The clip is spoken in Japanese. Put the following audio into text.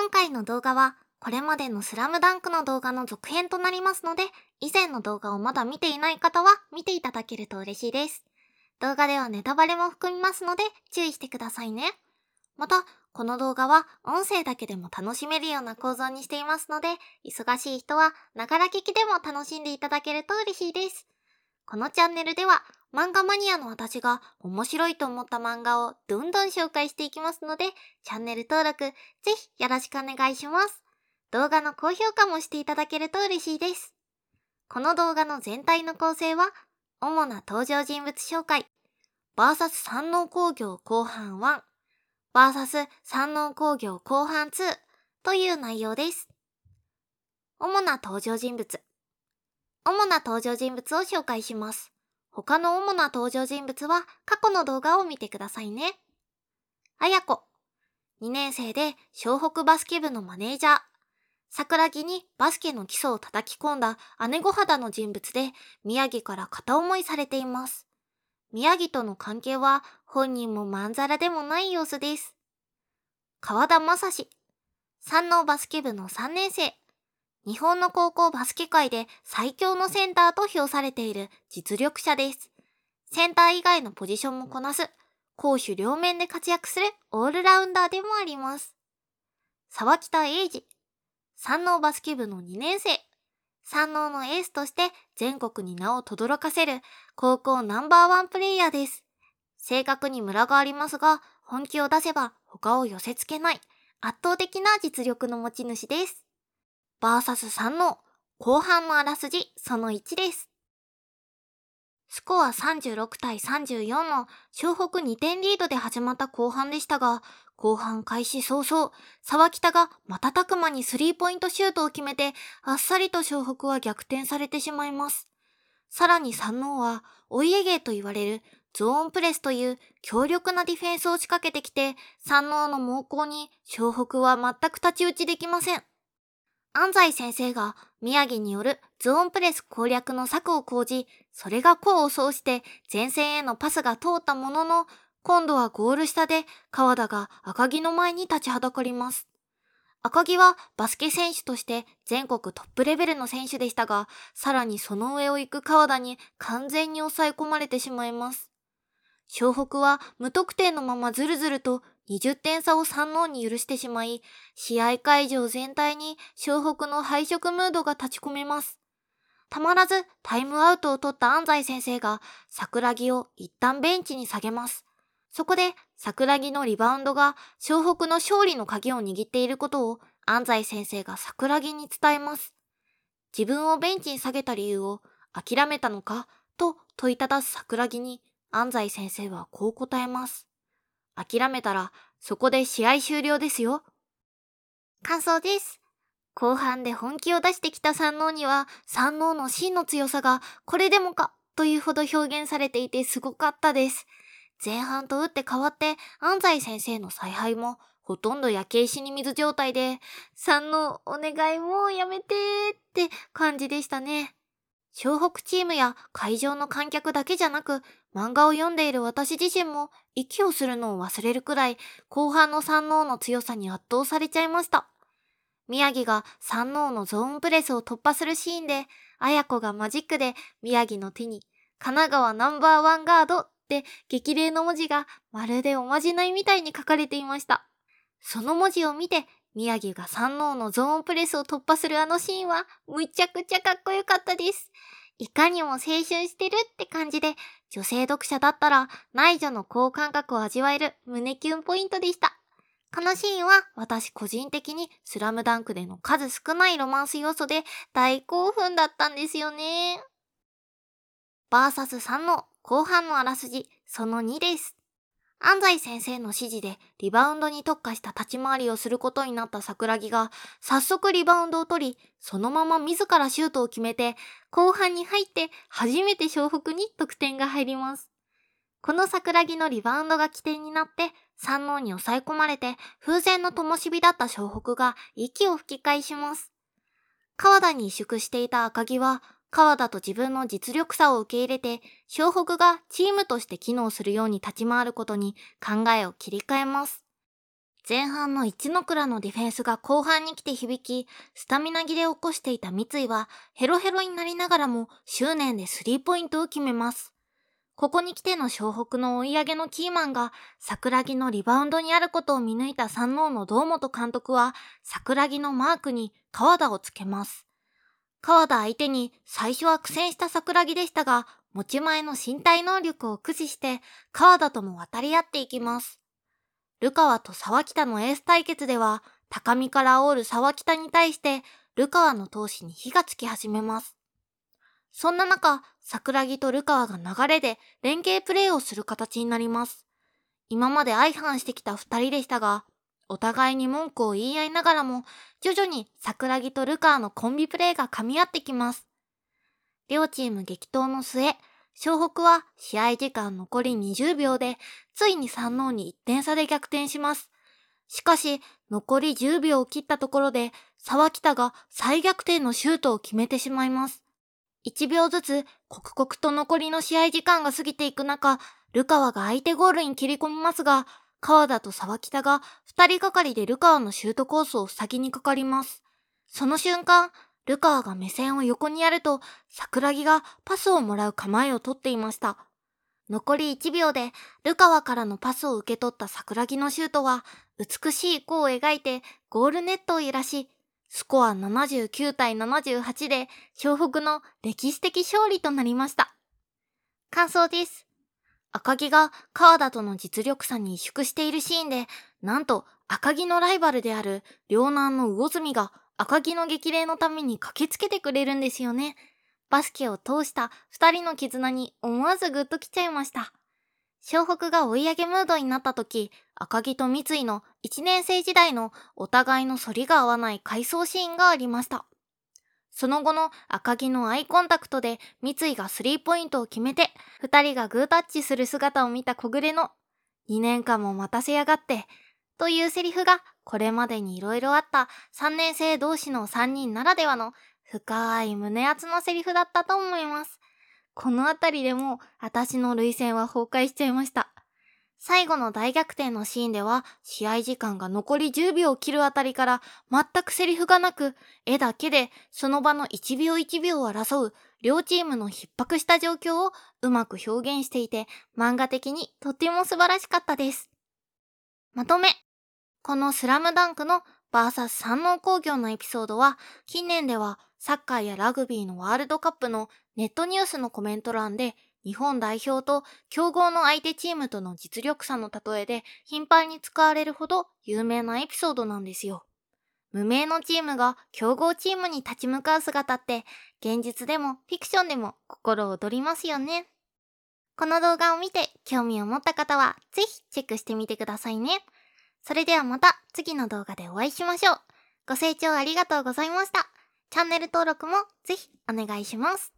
今回の動画は、これまでのスラムダンクの動画の続編となりますので、以前の動画をまだ見ていない方は見ていただけると嬉しいです。動画ではネタバレも含みますので注意してくださいね。また、この動画は音声だけでも楽しめるような構造にしていますので、忙しい人はながら聞きでも楽しんでいただけると嬉しいです。このチャンネルでは漫画マニアの私が面白いと思った漫画をどんどん紹介していきますので、チャンネル登録ぜひよろしくお願いします。動画の高評価もしていただけると嬉しいです。この動画の全体の構成は、主な登場人物紹介、VS 山王工業後半1、VS 山王工業後半2という内容です。主な登場人物。主な登場人物を紹介します。他の主な登場人物は過去の動画を見てくださいね。あやこ。2年生で湘北バスケ部のマネージャー。桜木にバスケの基礎を叩き込んだ姉御肌の人物で宮城から片思いされています。宮城との関係は本人もまんざらでもない様子です。川田正史。山王バスケ部の3年生。日本の高校バスケ界で最強のセンターと評されている実力者です。センター以外のポジションもこなす、攻守両面で活躍するオールラウンダーでもあります。沢北英二、山王バスケ部の2年生、山王のエースとして全国に名を轟かせる高校ナンバーワンプレイヤーです。性格にムラがありますが、本気を出せば他を寄せ付けない圧倒的な実力の持ち主です。バーサス3の後半のあらすじその1です。スコア36対34の湘北2点リードで始まった後半でしたが、後半開始早々、沢北が瞬く間にスリーポイントシュートを決めて、あっさりと湘北は逆転されてしまいます。さらに三能は、お家芸と言われるゾーンプレスという強力なディフェンスを仕掛けてきて、三能の猛攻に湘北は全く太刀打ちできません。安西先生が宮城によるゾーンプレス攻略の策を講じ、それが功を奏して前線へのパスが通ったものの、今度はゴール下で川田が赤木の前に立ちはだかります。赤木はバスケ選手として全国トップレベルの選手でしたが、さらにその上を行く川田に完全に抑え込まれてしまいます。湘北は無得点のままずるずると20点差を三能に許してしまい、試合会場全体に湘北の敗色ムードが立ち込めます。たまらずタイムアウトを取った安西先生が桜木を一旦ベンチに下げます。そこで桜木のリバウンドが湘北の勝利の鍵を握っていることを安西先生が桜木に伝えます。自分をベンチに下げた理由を諦めたのかと問いただす桜木に安西先生はこう答えます。諦めたらそこで試合終了ですよ。感想です。後半で本気を出してきた三能には三能の真の強さがこれでもかというほど表現されていてすごかったです。前半と打って変わって安西先生の采配もほとんど焼け石に水状態で、三能お願いもうやめてって感じでしたね。湘北チームや会場の観客だけじゃなく、漫画を読んでいる私自身も息をするのを忘れるくらい後半の三能の強さに圧倒されちゃいました。宮城が三能のゾーンプレスを突破するシーンで、綾子がマジックで宮城の手に神奈川ナンバーワンガードって激励の文字がまるでおまじないみたいに書かれていました。その文字を見て宮城が三能のゾーンプレスを突破するあのシーンはむちゃくちゃかっこよかったです。いかにも青春してるって感じで、女性読者だったら内助の好感覚を味わえる胸キュンポイントでした。このシーンは私個人的にスラムダンクでの数少ないロマンス要素で大興奮だったんですよね。バーサス3の後半のあらすじその2です。安西先生の指示でリバウンドに特化した立ち回りをすることになった桜木が早速リバウンドを取り、そのまま自らシュートを決めて、後半に入って初めて湘北に得点が入ります。この桜木のリバウンドが起点になって、三能に抑え込まれて風船の灯火だった湘北が息を吹き返します。川田に萎縮していた赤木は川田と自分の実力差を受け入れて、湘北がチームとして機能するように立ち回ることに考えを切り替えます。前半の一ノ倉のディフェンスが後半に来て響き、スタミナ切れを起こしていた三井はヘロヘロになりながらも執念でスリーポイントを決めます。ここに来ての湘北の追い上げのキーマンが桜木のリバウンドにあることを見抜いた三王の堂本監督は桜木のマークに川田をつけます。川田相手に最初は苦戦した桜木でしたが、持ち前の身体能力を駆使して川田とも渡り合っていきます。ルカワと沢北のエース対決では、高みから煽る沢北に対して、ルカワの闘志に火がつき始めます。そんな中、桜木とルカワが流れで連携プレーをする形になります。今まで相反してきた二人でしたが、お互いに文句を言い合いながらも、徐々に桜木とルカワのコンビプレーが噛み合ってきます。両チーム激闘の末、湘北は試合時間残り20秒で、ついに三能に1点差で逆転します。しかし、残り10秒を切ったところで、沢北が再逆転のシュートを決めてしまいます。1秒ずつ、刻々と残りの試合時間が過ぎていく中、ルカワが相手ゴールに切り込みますが、川田と沢北が2人がかりでルカワのシュートコースを塞ぎにかかります。その瞬間、ルカワが目線を横にやると、桜木がパスをもらう構えをとっていました。残り1秒で、ルカワからのパスを受け取った桜木のシュートは、美しい弧を描いてゴールネットを揺らし、スコア79対78で、湘北の歴史的勝利となりました。感想です。赤木が川田との実力差に萎縮しているシーンで、なんと赤木のライバルである両南の魚住が赤木の激励のために駆けつけてくれるんですよね。バスケを通した二人の絆に思わずグッときちゃいました。湘北が追い上げムードになった時、赤木と三井の1年生時代のお互いの反りが合わない回想シーンがありました。その後の赤木のアイコンタクトで三井がスリーポイントを決めて、二人がグータッチする姿を見た小暮の2年間も待たせやがってというセリフがこれまでに色々あった3年生同士の3人ならではの深い胸熱のセリフだったと思います。このあたりでも私の涙腺は崩壊しちゃいました。最後の大逆転のシーンでは試合時間が残り10秒を切るあたりから全くセリフがなく絵だけでその場の1秒1秒を争う両チームの逼迫した状況をうまく表現していて漫画的にとても素晴らしかったです。まとめこのスラムダンクのバーサス山王工業のエピソードは、近年ではサッカーやラグビーのワールドカップのネットニュースのコメント欄で、日本代表と競合の相手チームとの実力差の例えで頻繁に使われるほど有名なエピソードなんですよ。無名のチームが競合チームに立ち向かう姿って現実でもフィクションでも心躍りますよね。この動画を見て興味を持った方はぜひチェックしてみてくださいね。それではまた次の動画でお会いしましょう。ご清聴ありがとうございました。チャンネル登録もぜひお願いします。